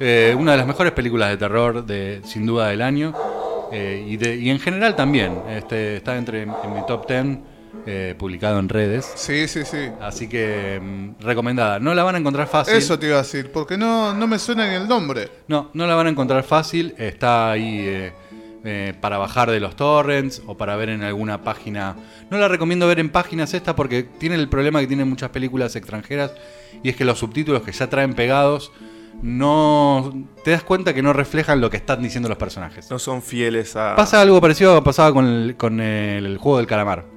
Speaker 1: eh, una de las mejores películas de terror, de, sin duda, del año. eh, y, de- y en general también. Este, está entre en mi top 10, eh, publicado en redes.
Speaker 2: Sí, sí, sí.
Speaker 1: Así que mm, recomendada. No la van a encontrar fácil.
Speaker 2: Eso te iba a decir, porque no, no me suena ni el nombre.
Speaker 1: No, no la van a encontrar fácil. Está ahí eh, eh, para bajar de los torrents o para ver en alguna página. No la recomiendo ver en páginas esta porque tiene el problema que tienen muchas películas extranjeras y es que los subtítulos que ya traen pegados no te das cuenta que no reflejan lo que están diciendo los personajes.
Speaker 3: No son fieles a.
Speaker 1: Pasa algo parecido a lo que pasaba con el, con el juego del calamar.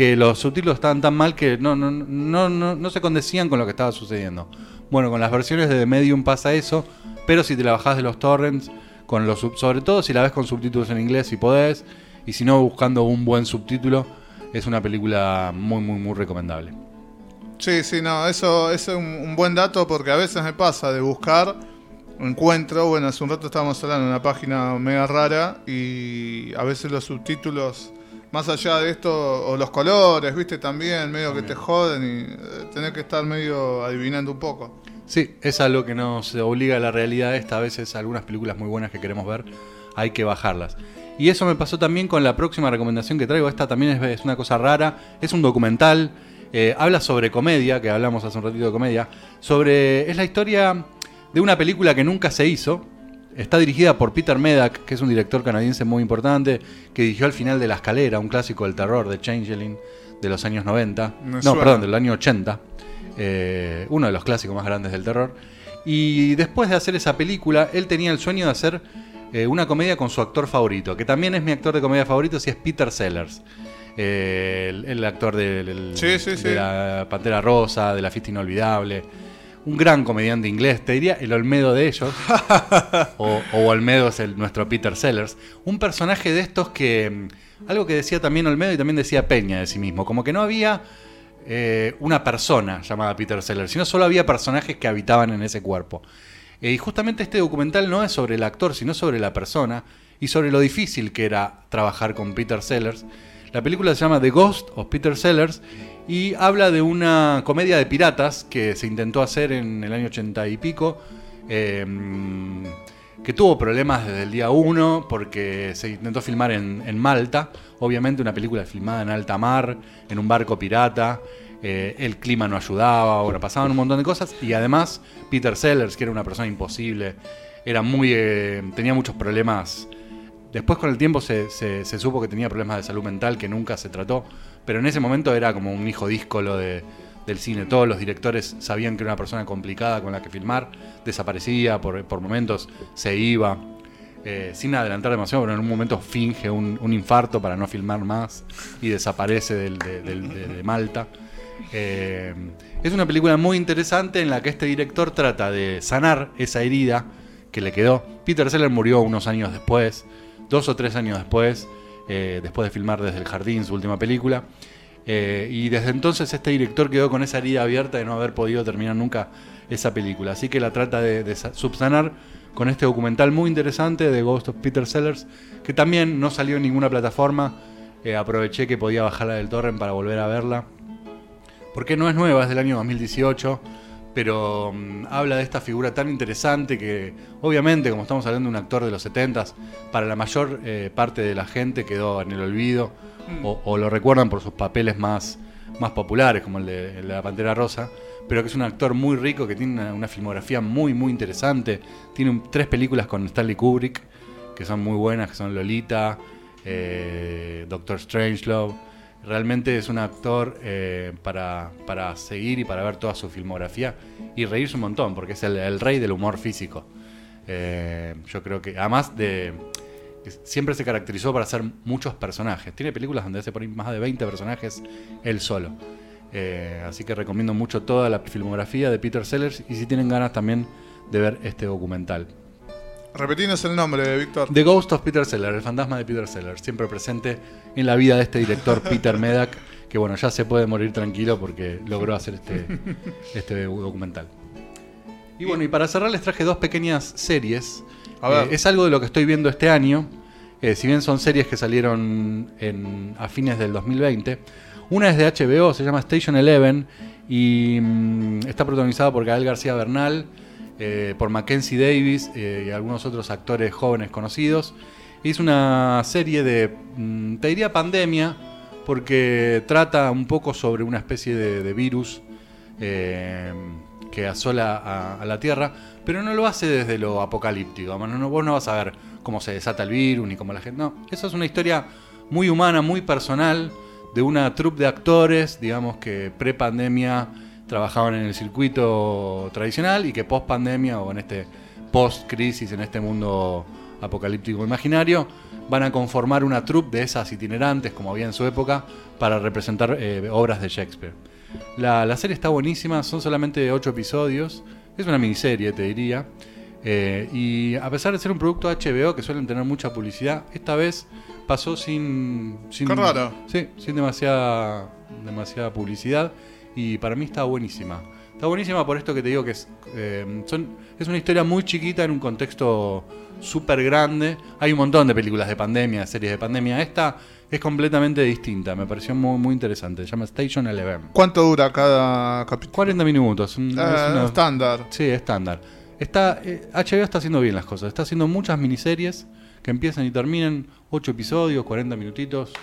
Speaker 1: Que los subtítulos estaban tan mal que no, no, no, no, no se condecían con lo que estaba sucediendo. Bueno, con las versiones de Medium pasa eso, pero si te la bajás de los torrents, con los sobre todo si la ves con subtítulos en inglés si podés, y si no buscando un buen subtítulo, es una película muy, muy, muy recomendable.
Speaker 2: Sí, sí, no, eso, eso es un, un buen dato porque a veces me pasa de buscar, encuentro, bueno, hace un rato estábamos hablando de una página mega rara y a veces los subtítulos, más allá de esto, o los colores, viste, también, medio que te joden y eh, tenés que estar medio adivinando un poco.
Speaker 1: Sí, es algo que nos obliga a la realidad esta. A veces algunas películas muy buenas que queremos ver hay que bajarlas. Y eso me pasó también con la próxima recomendación que traigo. Esta también es, es una cosa rara. Es un documental. eh, habla sobre comedia, que hablamos hace un ratito de comedia. Sobre. Es la historia de una película que nunca se hizo. Está dirigida por Peter Medak, que es un director canadiense muy importante, que dirigió Al final de la escalera, un clásico del terror de Changeling de los años 90.
Speaker 2: Me
Speaker 1: no,
Speaker 2: suena.
Speaker 1: perdón, del año 80. eh, uno de los clásicos más grandes del terror. Y después de hacer esa película, él tenía el sueño de hacer eh, una comedia con su actor favorito, que también es mi actor de comedia favorito, si es Peter Sellers. Eh, el, el actor del- del-
Speaker 2: Sí, sí,
Speaker 1: de
Speaker 2: sí.
Speaker 1: la Pantera Rosa, de La Fiesta Inolvidable. Un gran comediante inglés, te diría el Olmedo de ellos. [laughs] o, o Olmedo es el, nuestro Peter Sellers. Un personaje de estos que. mm, Algo que decía también Olmedo y también decía Peña de sí mismo. Como que no había eh, una persona llamada Peter Sellers, sino solo había personajes que habitaban en ese cuerpo. Eh, y justamente este documental no es sobre el actor, sino sobre la persona y sobre lo difícil que era trabajar con Peter Sellers. La película se llama The Ghost of Peter Sellers y habla de una comedia de piratas que se intentó hacer en el año 80 y pico. eh, que tuvo problemas desde el día 1 porque se intentó filmar en, Malta, obviamente una película filmada en alta mar, en un barco pirata, eh, el clima no ayudaba, bueno, pasaban un montón de cosas y además Peter Sellers, que era una persona imposible, era muy, eh, tenía muchos problemas. Después con el tiempo se supo que tenía problemas de salud mental que nunca se trató, pero en ese momento era como un hijo díscolo de, del cine. Todos los directores sabían que era una persona complicada con la que filmar, desaparecía por, por momentos, se iba, eh, sin adelantar demasiado, pero en un momento finge un, un infarto para no filmar más y desaparece de, Malta. Eh, es una película muy interesante en la que este director trata de sanar esa herida que le quedó. Peter Sellers murió unos años después, dos o tres años después, eh, después de filmar desde el jardín su última película. Eh, y desde entonces este director quedó con esa herida abierta de no haber podido terminar nunca esa película. Así que la trata de, de sa- subsanar con este documental muy interesante de Ghost of Peter Sellers, que también no salió en ninguna plataforma. Eh, aproveché que podía bajarla del torrent para volver a verla. Porque no es nueva, es del año 2018, pero mm, habla de esta figura tan interesante que, obviamente, como estamos hablando de un actor de los 70s, para la mayor eh, parte de la gente quedó en el olvido o, o lo recuerdan por sus papeles más, más populares, como el de, el de La Pantera Rosa, pero que es un actor muy rico, que tiene una, una filmografía muy, muy interesante. Tiene un- tres películas con Stanley Kubrick, que son muy buenas, que son Lolita, eh, Doctor Strangelove. Realmente es un actor eh, para, para seguir y para ver toda su filmografía y reírse un montón, porque es el, rey del humor físico. Eh, yo creo que, además de. Siempre se caracterizó para hacer muchos personajes. Tiene películas donde hace por ahí más de 20 personajes él solo. Eh, así que recomiendo mucho toda la filmografía de Peter Sellers y si tienen ganas también de ver este documental.
Speaker 2: Repetinos el nombre, Víctor.
Speaker 1: The Ghost of Peter Sellers, el fantasma de Peter Sellers, siempre presente en la vida de este director [laughs] Peter Medak, que bueno, ya se puede morir tranquilo porque logró hacer este, este documental. Y bueno, y para cerrar les traje dos pequeñas series.
Speaker 2: A ver.
Speaker 1: Eh, es algo de lo que estoy viendo este año, eh, si bien son series que salieron en- a fines del 2020. Una es de HBO, se llama Station Eleven y mm, está protagonizada por Gael García Bernal, eh, por Mackenzie Davis eh, y algunos otros actores jóvenes conocidos. Es una serie de, mm, te diría pandemia, porque trata un poco sobre una especie de, virus eh, que asola a, la Tierra, pero no lo hace desde lo apocalíptico. Vos no vas a ver cómo se desata el virus ni cómo la gente. No, eso es una historia muy humana, muy personal, de una troupe de actores, digamos que pre-pandemia trabajaban en el circuito tradicional y que post-pandemia o en este post-crisis, en este mundo apocalíptico imaginario, van a conformar una troupe de esas itinerantes, como había en su época, para representar eh, obras de Shakespeare. La, la serie está buenísima, son solamente ocho episodios, es una miniserie, te diría. Eh, y a pesar de ser un producto HBO que suelen tener mucha publicidad, esta vez pasó sin. sin
Speaker 2: Qué raro.
Speaker 1: Sí, sin demasiada, demasiada publicidad. Y para mí está buenísima. Está buenísima por esto que te digo que es, eh, son, es una historia muy chiquita en un contexto súper grande. Hay un montón de películas de pandemia, series de pandemia. Esta es completamente distinta. Me pareció muy, muy interesante. Se llama Station Eleven.
Speaker 2: ¿Cuánto dura cada capítulo?
Speaker 1: 40 minutos. un-
Speaker 2: Eh,
Speaker 1: es una-
Speaker 2: Estándar.
Speaker 1: Sí, estándar. Está, eh, HBO está haciendo bien las cosas. Está haciendo muchas miniseries que empiezan y terminan 8 episodios, 40 minutitos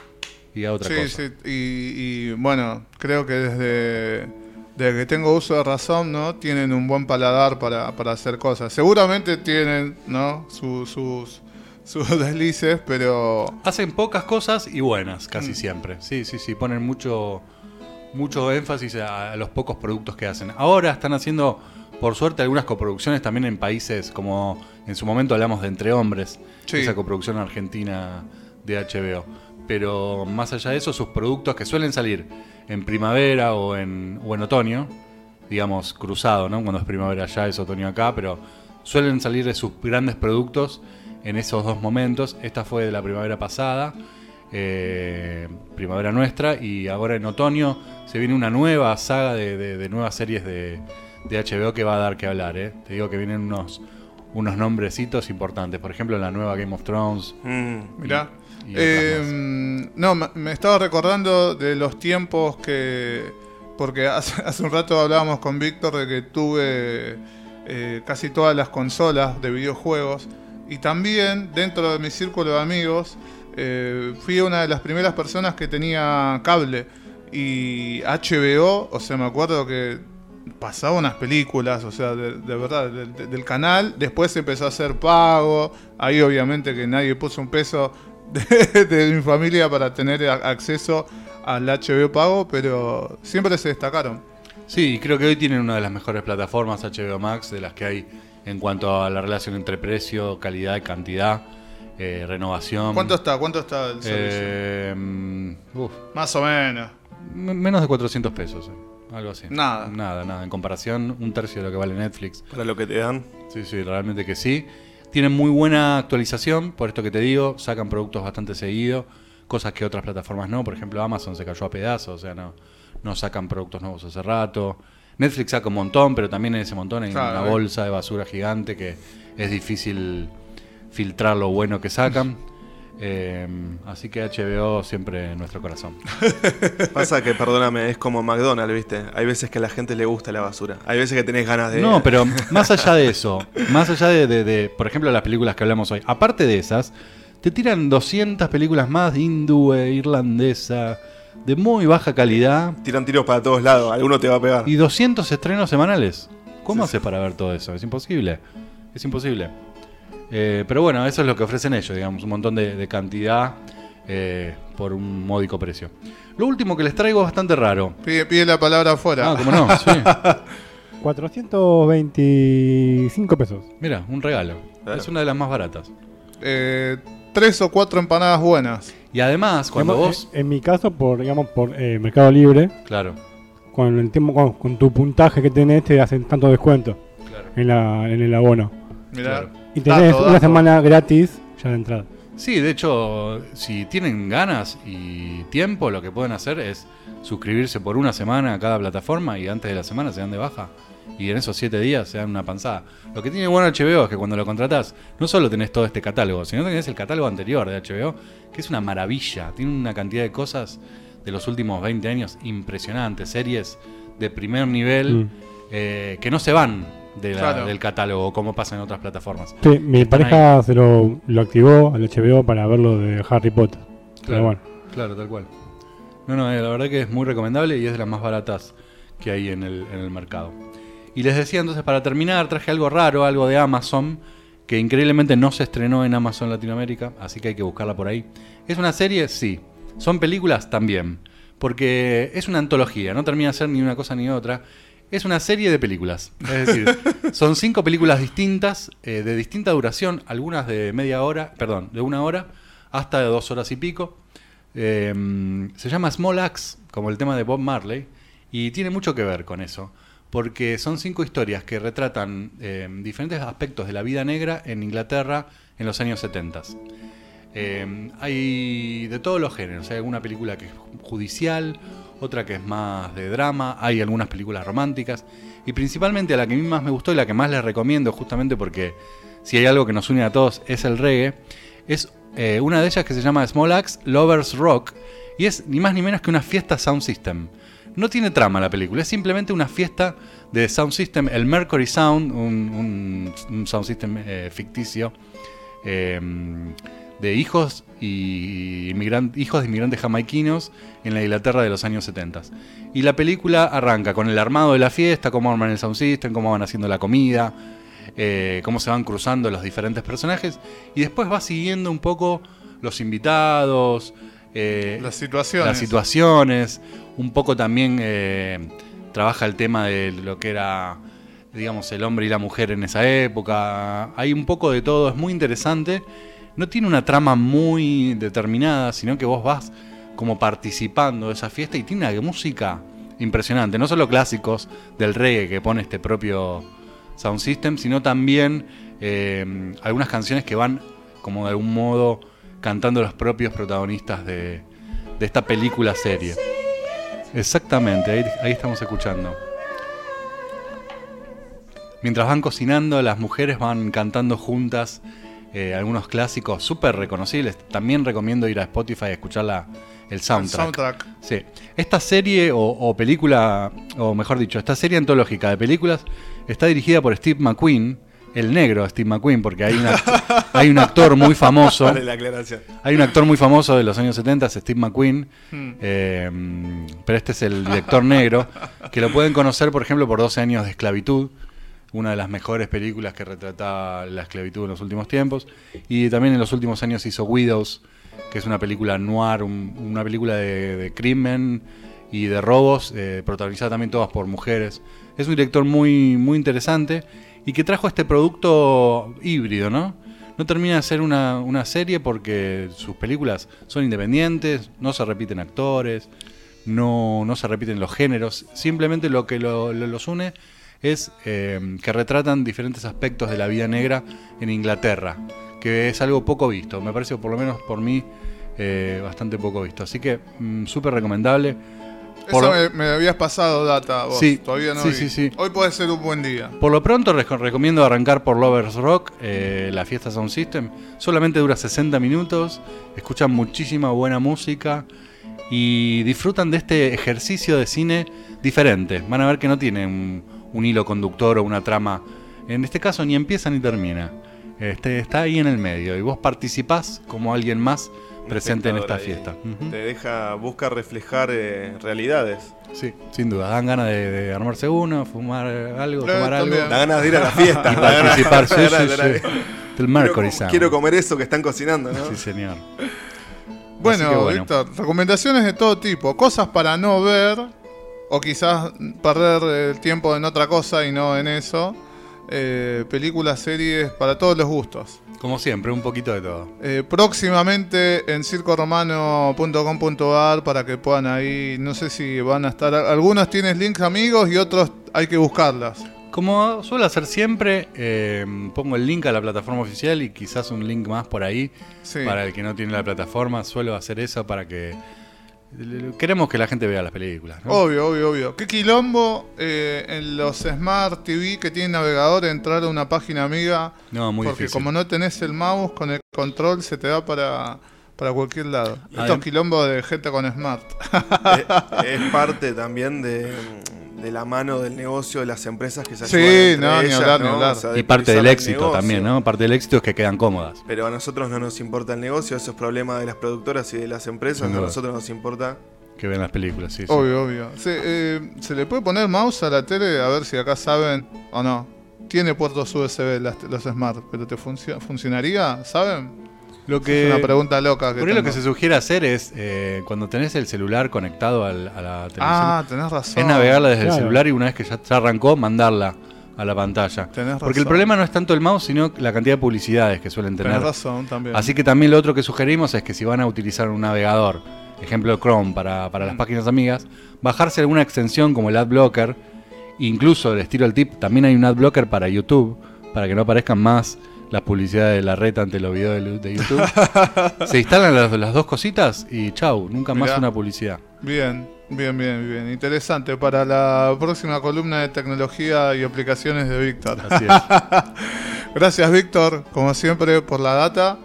Speaker 1: y a otra
Speaker 2: Sí,
Speaker 1: cosa.
Speaker 2: sí. Y, y, bueno, creo que desde, desde que tengo uso de razón, ¿no? Tienen un buen paladar para, para hacer cosas. Seguramente tienen, ¿no? Su- sus, sus [laughs] deslices, pero...
Speaker 1: Hacen pocas cosas y buenas,
Speaker 2: Mm.
Speaker 1: casi siempre. Sí, sí, sí. Ponen mucho, mucho énfasis a, a los pocos productos que hacen. Ahora están haciendo, por suerte, algunas coproducciones también en países como en su momento hablamos de Entre Hombres,
Speaker 2: Sí.
Speaker 1: esa coproducción argentina de HBO. Pero más allá de eso, sus productos que suelen salir en primavera o en, o en otoño, digamos cruzado, ¿no? Cuando es primavera allá es otoño acá, pero suelen salir de sus grandes productos en esos dos momentos. Esta fue de la primavera pasada, eh, primavera nuestra, y ahora en otoño se viene una nueva saga de, de- nuevas series de, de HBO que va a dar que hablar. ¿eh? Te digo que vienen unos, unos nombrecitos importantes, por ejemplo la nueva Game of Thrones.
Speaker 3: Mm.
Speaker 2: Mirá. Eh, no, me- estaba recordando de los tiempos que. Porque hace, [laughs] hace un rato hablábamos con Víctor de que tuve eh, casi todas las consolas de videojuegos. Y también, dentro de mi círculo de amigos, eh, fui una de las primeras personas que tenía cable. Y HBO, o sea, me acuerdo que pasaba unas películas, o sea, de, verdad, de- de- del canal. Después empezó a hacer pago. Ahí obviamente que nadie puso un peso de, de mi familia para tener acceso al HBO pago, pero siempre se destacaron.
Speaker 1: Sí, y creo que hoy tienen una de las mejores plataformas HBO Max de las que hay en cuanto a la relación entre precio, calidad y cantidad, eh, renovación.
Speaker 2: ¿Cuánto está? ¿Cuánto está el servicio?
Speaker 1: Eh, uf,
Speaker 2: Más o menos.
Speaker 1: menos de 400 pesos, eh, algo así.
Speaker 2: Nada.
Speaker 1: Nada, nada. En comparación, un tercio de lo que vale Netflix.
Speaker 3: Para lo que te dan.
Speaker 1: Sí, sí, realmente que sí. Tienen muy buena actualización, por esto que te digo, sacan productos bastante seguido, cosas que otras plataformas no. Por ejemplo, Amazon se cayó a pedazos, o sea, no, no sacan productos nuevos hace rato. Netflix saca un montón, pero también en ese montón hay
Speaker 2: Claro,
Speaker 1: una
Speaker 2: eh.
Speaker 1: bolsa de basura gigante que es difícil filtrar lo bueno que sacan. Eh, así que HBO siempre en nuestro corazón. [laughs]
Speaker 3: Pasa que, perdóname, es como McDonald's, ¿viste? Hay veces que a la gente le gusta la basura. Hay veces que tenés ganas de.
Speaker 1: No, pero más allá de eso, más allá de, de- de, por ejemplo, las películas que hablamos hoy, aparte de esas, te tiran 200 películas más hindú, e irlandesa, de muy baja calidad
Speaker 3: Tiran tiros para todos lados. Alguno te va a pegar.
Speaker 1: y 200 estrenos semanales. ¿Cómo
Speaker 3: Sí,
Speaker 1: haces para ver todo eso? Es imposible. Es imposible. Eh, pero bueno, eso es lo que ofrecen ellos, digamos, un montón de, de cantidad eh, por un módico precio. Lo último que les traigo es bastante raro.
Speaker 2: Pide, pide la palabra afuera.
Speaker 1: Ah, ¿cómo no? Sí. [laughs]
Speaker 4: 425 pesos.
Speaker 1: Mira, un regalo.
Speaker 3: Claro.
Speaker 1: Es una de las más baratas.
Speaker 2: Eh, tres o cuatro empanadas buenas.
Speaker 1: Y además, cuando
Speaker 4: Digamos,
Speaker 1: vos...
Speaker 4: En, en mi caso, por digamos por eh, Mercado Libre,
Speaker 1: Claro,
Speaker 4: con el tiempo con, con tu puntaje que tenés te hacen tanto descuento
Speaker 1: claro.
Speaker 4: en, la, en el abono.
Speaker 2: Mirá.
Speaker 1: Claro.
Speaker 4: Y tenés
Speaker 2: Dato,
Speaker 4: una semana gratis ya de entrada.
Speaker 1: Sí, de hecho, si tienen ganas y tiempo, lo que pueden hacer es suscribirse por una semana a cada plataforma y antes de la semana se dan de baja. Y en esos siete días se dan una panzada. Lo que tiene bueno HBO es que cuando lo contratás, no solo tenés todo este catálogo, sino que tenés el catálogo anterior de HBO, que es una maravilla. Tiene una cantidad de cosas de los últimos 20 años impresionantes. Series de primer nivel
Speaker 4: Mm.
Speaker 1: eh, que no se van de la-
Speaker 2: Claro.
Speaker 1: del catálogo como pasa en otras plataformas.
Speaker 4: Sí, mi pareja se lo, lo activó al HBO para verlo de Harry Potter. Pero bueno,
Speaker 1: Claro, tal cual. No, no, eh, la verdad que es muy recomendable y es de las más baratas que hay en el, en el mercado. Y les decía entonces, para terminar, traje algo raro, algo de Amazon, que increíblemente no se estrenó en Amazon Latinoamérica, así que hay que buscarla por ahí. ¿Es una serie? Sí. ¿Son películas? También. Porque es una antología, no termina de ser ni una cosa ni otra. Es una serie de películas. Es decir, [laughs] son cinco películas distintas, eh, de distinta duración, algunas de media hora, perdón, de una hora, hasta de dos horas y pico. Eh, se llama Small Axe, como el tema de Bob Marley, y tiene mucho que ver con eso, porque son cinco historias que retratan eh, diferentes aspectos de la vida negra en Inglaterra en los años 70. Eh, hay de todos los géneros. Hay alguna película que es judicial, otra que es más de drama, hay algunas películas románticas. Y principalmente la que a mí más me gustó y la que más les recomiendo, justamente porque si hay algo que nos une a todos es el reggae, es eh, una de ellas que se llama Small Axe Lovers Rock. Y es ni más ni menos que una fiesta sound system. No tiene trama la película, es simplemente una fiesta de sound system, el Mercury Sound, un, un- un sound system eh, ficticio. eh, de hijos y hijos de inmigrantes jamaiquinos en la Inglaterra de los años 70. Y la película arranca con el armado de la fiesta, cómo arman el sound system, cómo van haciendo la comida, eh, cómo se van cruzando los diferentes personajes, y después va siguiendo un poco los invitados, eh,
Speaker 2: Las situaciones.
Speaker 1: las situaciones, un poco también eh, trabaja el tema de lo que era, digamos, el hombre y la mujer en esa época. Hay un poco de todo, es muy interesante. No tiene una trama muy determinada, sino que vos vas como participando de esa fiesta y tiene una música impresionante. No solo clásicos del reggae que pone este propio sound system, sino también eh, algunas canciones que van como de algún modo cantando los propios protagonistas de, esta película serie. Exactamente, ahí estamos escuchando. Mientras van cocinando, las mujeres van cantando juntas eh, algunos clásicos súper reconocibles. También recomiendo ir a Spotify a escuchar la- el
Speaker 2: El
Speaker 1: soundtrack. Sí. Esta serie o, o película, o mejor dicho, esta serie antológica de películas está dirigida por Steve McQueen, el negro Steve McQueen, porque hay, una, [laughs] hay un actor muy famoso.
Speaker 3: Vale la aclaración.
Speaker 1: Hay un actor muy famoso de los años 70, es Steve McQueen,
Speaker 2: Hmm.
Speaker 1: eh, pero este es el director negro, que lo pueden conocer, por ejemplo, por 12 años de esclavitud, una de las mejores películas que retrata la esclavitud en los últimos tiempos, y también en los últimos años hizo Widows, que es una película noir, un- una película de, de crimen y de robos, eh, protagonizada también todas por mujeres. Es un director muy, muy interesante y que trajo este producto híbrido, ¿no? No termina de ser una, una serie porque sus películas son independientes, no se repiten actores, no, no se repiten los géneros, simplemente lo que lo- los une es eh, que retratan diferentes aspectos de la vida negra en Inglaterra, que es algo poco visto, me parece por lo menos por mí eh, bastante poco visto. Así que mm, súper recomendable. Por
Speaker 2: Eso
Speaker 1: lo-
Speaker 2: me, me habías pasado data vos.
Speaker 1: Sí,
Speaker 2: Todavía no
Speaker 1: sí,
Speaker 2: vi.
Speaker 1: sí, sí.
Speaker 2: Hoy puede ser un buen día.
Speaker 1: Por lo pronto recomiendo arrancar por Lovers Rock, eh, la fiesta Sound System. Solamente dura 60 minutos, escuchan muchísima buena música y disfrutan de este ejercicio de cine diferente. Van a ver que no tiene un, hilo conductor o una trama. En este caso ni empieza ni termina. Este, está ahí en el medio y vos participás como alguien más presente en esta fiesta. Ujú.
Speaker 3: Te deja, busca reflejar eh, realidades.
Speaker 1: Sí, sin duda. Dan ganas de, de armarse uno, fumar algo,
Speaker 2: Eh,
Speaker 1: tomar algo.
Speaker 2: también.
Speaker 3: Da ganas de ir a la fiesta. [laughs]
Speaker 1: Y participar, sí, sí, sí. Del
Speaker 3: Quiero,
Speaker 1: Mercury Sound.
Speaker 3: quiero comer eso que están cocinando, ¿no?
Speaker 1: Sí, señor.
Speaker 2: Bueno,
Speaker 1: bueno.
Speaker 2: Víctor, recomendaciones de todo tipo. Cosas para no ver, o quizás perder el tiempo en otra cosa y no en eso. Eh, películas, series, para todos los gustos.
Speaker 1: Como siempre, un poquito de todo.
Speaker 2: Eh, próximamente en circoromano.com.ar para que puedan ahí, no sé si van a estar, algunos tienes links amigos y otros hay que buscarlas.
Speaker 1: Como suelo hacer siempre, eh, pongo el link a la plataforma oficial y quizás un link más por ahí
Speaker 2: Sí.
Speaker 1: para el que no tiene la plataforma. Suelo hacer eso para que... Queremos que la gente vea las películas. ¿no?
Speaker 2: Obvio, obvio, obvio. ¿Qué quilombo eh, en los Smart TV que tienen navegador entrar a una página amiga?
Speaker 1: no, muy
Speaker 2: porque
Speaker 1: difícil.
Speaker 2: como no tenés el mouse con el control se te da para, para cualquier lado. Estos quilombos de gente con Smart. [laughs]
Speaker 3: es, es parte también de, de la mano del negocio de las empresas que se
Speaker 2: Sí,
Speaker 3: ayudan entre
Speaker 2: no, ni
Speaker 3: ellas,
Speaker 2: hablar, ni
Speaker 3: ¿no?
Speaker 2: hablar.
Speaker 3: O sea, de
Speaker 1: Y parte del éxito
Speaker 3: negocio.
Speaker 1: también, ¿no? Parte del éxito es que quedan cómodas.
Speaker 3: Pero a nosotros no nos importa el negocio, eso es problema de las productoras y de las empresas.
Speaker 1: Sin
Speaker 3: A nosotros nos importa.
Speaker 1: Que vean las películas, sí. sí.
Speaker 2: Obvio, obvio. Se, eh, ¿Se le puede poner mouse a la tele? A ver si acá saben o no. Tiene puertos USB las- los Smart, pero ¿te funcio- funcionaría? ¿Saben?
Speaker 1: Lo
Speaker 2: Es
Speaker 1: que,
Speaker 2: una pregunta loca. Que
Speaker 1: por ahí lo que se sugiere hacer es, eh, cuando tenés el celular conectado al- a la televisión,
Speaker 2: Ah, tenés razón.
Speaker 1: es navegarla desde el celular y una vez que ya, ya arrancó, mandarla a la pantalla.
Speaker 2: Tenés
Speaker 1: Porque el
Speaker 2: razón.
Speaker 1: problema no es tanto el mouse, sino la cantidad de publicidades que suelen tener.
Speaker 2: Tenés razón también.
Speaker 1: Así que también lo otro que sugerimos es que si van a utilizar un navegador, ejemplo Chrome para, para las
Speaker 2: Mm.
Speaker 1: páginas amigas, bajarse alguna extensión como el AdBlocker, incluso el estilo el tip, también hay un AdBlocker para YouTube, para que no aparezcan más las publicidades de la reta ante los videos de, YouTube. [laughs] Se instalan las, las dos cositas y chau, nunca más una publicidad.
Speaker 2: Bien, bien, bien, bien. Interesante para la próxima columna de tecnología y aplicaciones de Víctor.
Speaker 1: Así es. [laughs]
Speaker 2: Gracias, Víctor, como siempre, por la data.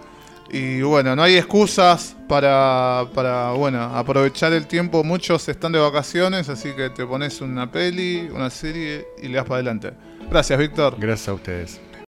Speaker 2: Y bueno, no hay excusas para, para bueno, aprovechar el tiempo. Muchos están de vacaciones, así que te pones una peli, una serie y le das para adelante. Gracias, Víctor.
Speaker 1: Gracias a ustedes.